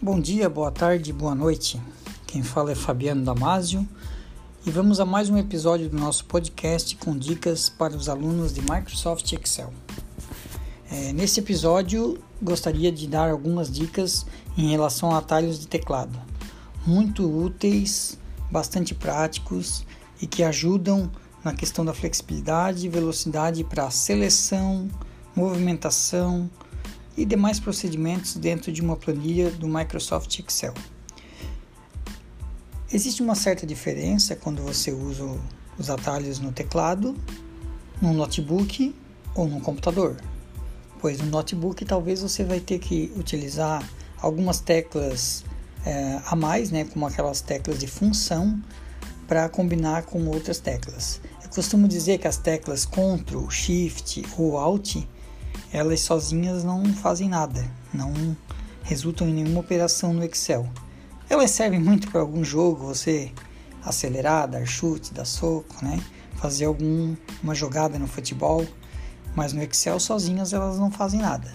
Bom dia, boa tarde, boa noite. Quem fala é Fabiano Damasio e vamos a mais um episódio do nosso podcast com dicas para os alunos de Microsoft Excel. É, nesse episódio, gostaria de dar algumas dicas em relação a atalhos de teclado, muito úteis, bastante práticos e que ajudam na questão da flexibilidade velocidade para seleção, movimentação, e demais procedimentos dentro de uma planilha do Microsoft Excel. Existe uma certa diferença quando você usa os atalhos no teclado, no notebook ou no computador, pois no notebook talvez você vai ter que utilizar algumas teclas é, a mais, né, como aquelas teclas de função, para combinar com outras teclas. Eu costumo dizer que as teclas Ctrl, Shift ou Alt elas sozinhas não fazem nada, não resultam em nenhuma operação no Excel. Elas servem muito para algum jogo, você acelerar, dar chute, dar soco, né? fazer alguma jogada no futebol, mas no Excel sozinhas elas não fazem nada.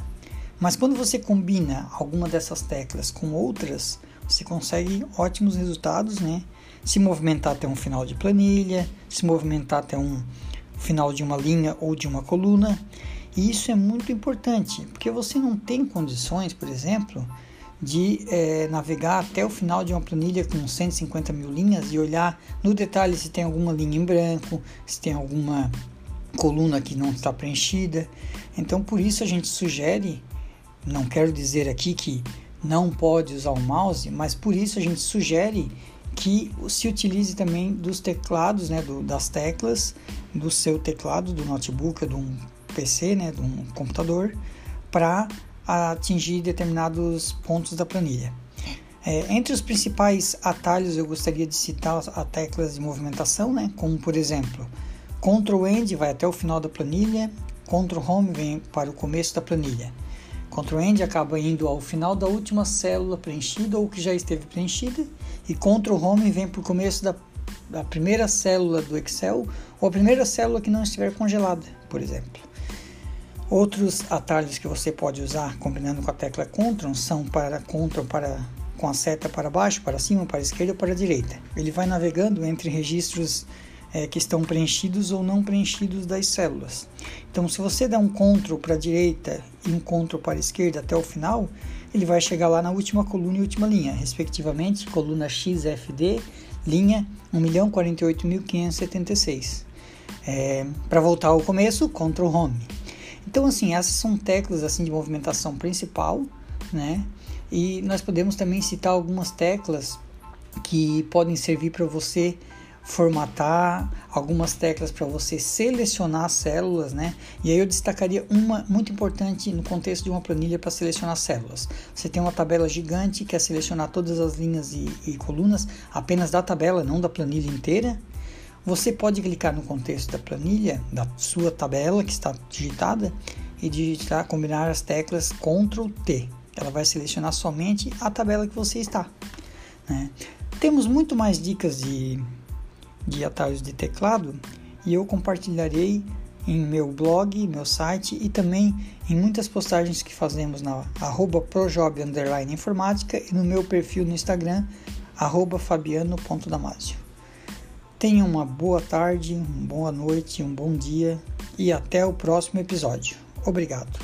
Mas quando você combina alguma dessas teclas com outras, você consegue ótimos resultados, né? Se movimentar até um final de planilha, se movimentar até um final de uma linha ou de uma coluna. E isso é muito importante, porque você não tem condições, por exemplo, de é, navegar até o final de uma planilha com 150 mil linhas e olhar no detalhe se tem alguma linha em branco, se tem alguma coluna que não está preenchida. Então, por isso a gente sugere, não quero dizer aqui que não pode usar o mouse, mas por isso a gente sugere que se utilize também dos teclados, né, do, das teclas do seu teclado, do notebook, de um PC, né, de um computador, para atingir determinados pontos da planilha. É, entre os principais atalhos, eu gostaria de citar as teclas de movimentação, né, como por exemplo, Ctrl End vai até o final da planilha, Ctrl Home vem para o começo da planilha. Ctrl End acaba indo ao final da última célula preenchida ou que já esteve preenchida, e Ctrl Home vem para o começo da, da primeira célula do Excel ou a primeira célula que não estiver congelada, por exemplo. Outros atalhos que você pode usar combinando com a tecla Ctrl são para Ctrl para com a seta para baixo, para cima, para a esquerda ou para a direita. Ele vai navegando entre registros é, que estão preenchidos ou não preenchidos das células. Então, se você der um Ctrl para a direita e um Ctrl para a esquerda até o final, ele vai chegar lá na última coluna e última linha, respectivamente, coluna XFD, linha 1.048.576. É, para voltar ao começo, Ctrl Home. Então, assim, essas são teclas assim de movimentação principal, né? E nós podemos também citar algumas teclas que podem servir para você formatar, algumas teclas para você selecionar células, né? E aí eu destacaria uma muito importante no contexto de uma planilha para selecionar células. Você tem uma tabela gigante que é selecionar todas as linhas e, e colunas apenas da tabela, não da planilha inteira. Você pode clicar no contexto da planilha, da sua tabela que está digitada, e digitar, combinar as teclas Ctrl T. Ela vai selecionar somente a tabela que você está. Né? Temos muito mais dicas de, de atalhos de teclado e eu compartilharei em meu blog, meu site e também em muitas postagens que fazemos na arroba e no meu perfil no Instagram, arroba fabiano.damasio. Tenha uma boa tarde, uma boa noite, um bom dia e até o próximo episódio. Obrigado.